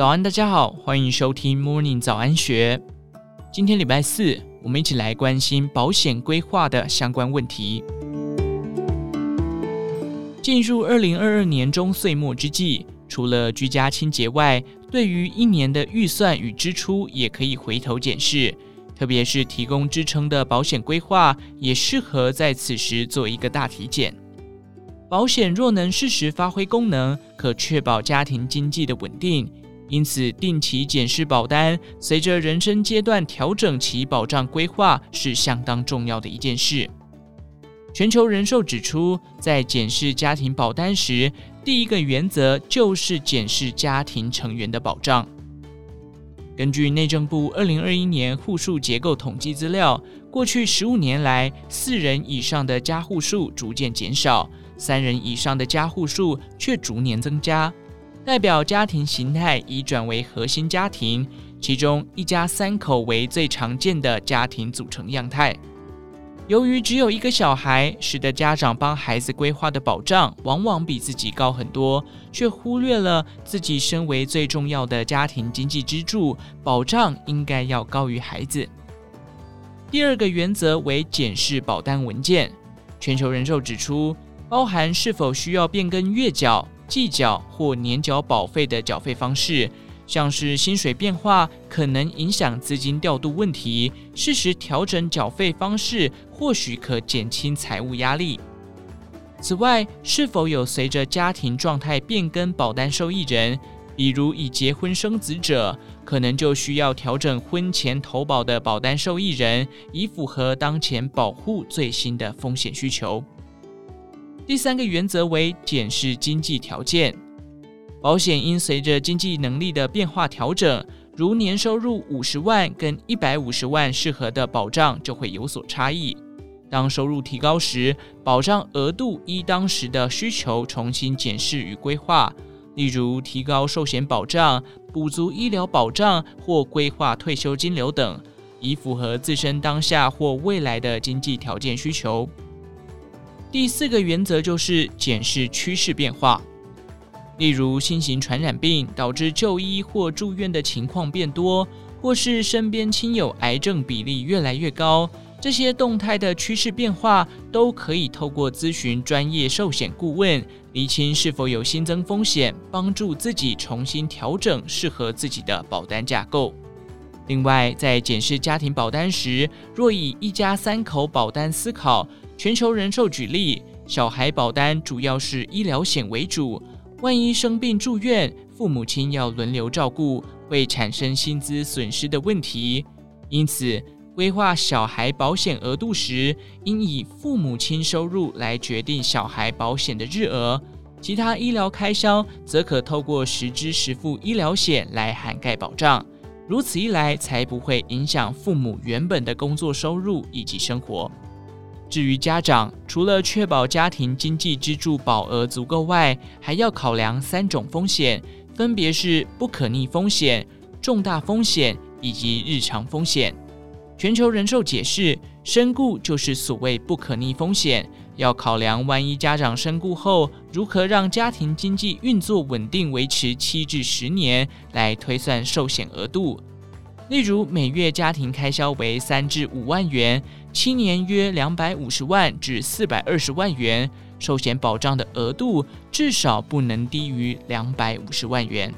早安，大家好，欢迎收听 Morning 早安学。今天礼拜四，我们一起来关心保险规划的相关问题。进入二零二二年中岁末之际，除了居家清洁外，对于一年的预算与支出也可以回头检视。特别是提供支撑的保险规划，也适合在此时做一个大体检。保险若能适时发挥功能，可确保家庭经济的稳定。因此，定期检视保单，随着人生阶段调整其保障规划，是相当重要的一件事。全球人寿指出，在检视家庭保单时，第一个原则就是检视家庭成员的保障。根据内政部二零二一年户数结构统计资料，过去十五年来，四人以上的家户数逐渐减少，三人以上的家户数却逐年增加，代表家庭形态已转为核心家庭，其中一家三口为最常见的家庭组成样态。由于只有一个小孩，使得家长帮孩子规划的保障往往比自己高很多，却忽略了自己身为最重要的家庭经济支柱，保障应该要高于孩子。第二个原则为检视保单文件。全球人寿指出，包含是否需要变更月缴、季缴或年缴保费的缴费方式。像是薪水变化可能影响资金调度问题，适时调整缴费方式或许可减轻财务压力。此外，是否有随着家庭状态变更保单受益人，比如已结婚生子者，可能就需要调整婚前投保的保单受益人，以符合当前保护最新的风险需求。第三个原则为检视经济条件。保险应随着经济能力的变化调整，如年收入五十万跟一百五十万，适合的保障就会有所差异。当收入提高时，保障额度依当时的需求重新检视与规划，例如提高寿险保障、补足医疗保障或规划退休金流等，以符合自身当下或未来的经济条件需求。第四个原则就是检视趋势变化。例如，新型传染病导致就医或住院的情况变多，或是身边亲友癌症比例越来越高，这些动态的趋势变化都可以透过咨询专业寿险顾问，厘清是否有新增风险，帮助自己重新调整适合自己的保单架构。另外，在检视家庭保单时，若以一家三口保单思考，全球人寿举例，小孩保单主要是医疗险为主。万一生病住院，父母亲要轮流照顾，会产生薪资损失的问题。因此，规划小孩保险额度时，应以父母亲收入来决定小孩保险的日额。其他医疗开销则可透过实支实付医疗险来涵盖保障。如此一来，才不会影响父母原本的工作收入以及生活。至于家长，除了确保家庭经济支柱保额足够外，还要考量三种风险，分别是不可逆风险、重大风险以及日常风险。全球人寿解释，身故就是所谓不可逆风险，要考量万一家长身故后，如何让家庭经济运作稳定，维持七至十年，来推算寿险额度。例如，每月家庭开销为三至五万元，七年约两百五十万至四百二十万元，寿险保障的额度至少不能低于两百五十万元。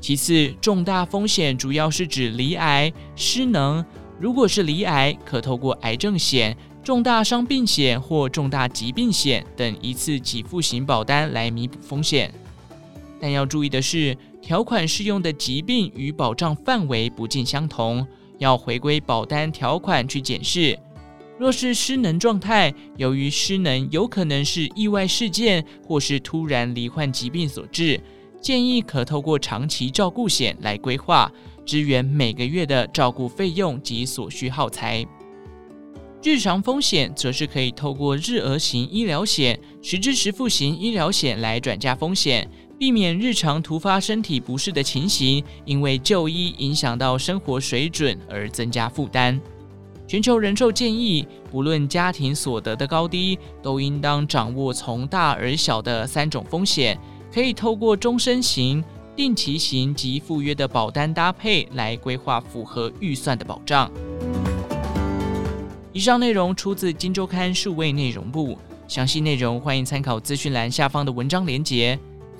其次，重大风险主要是指罹癌、失能。如果是罹癌，可透过癌症险、重大伤病险或重大疾病险等一次给付型保单来弥补风险。但要注意的是，条款适用的疾病与保障范围不尽相同，要回归保单条款去检视。若是失能状态，由于失能有可能是意外事件或是突然罹患疾病所致，建议可透过长期照顾险来规划，支援每个月的照顾费用及所需耗材。日常风险则是可以透过日额型医疗险、实支实付型医疗险来转嫁风险。避免日常突发身体不适的情形因为就医影响到生活水准而增加负担。全球人寿建议不论家庭所得的高低都应当掌握从大而小的三种风险可以透过终身型定期型及赴约的保单搭配来规划符合预算的保障。以上内容出自金周刊数位内容部详细内容欢迎参考资讯栏下方的文章连接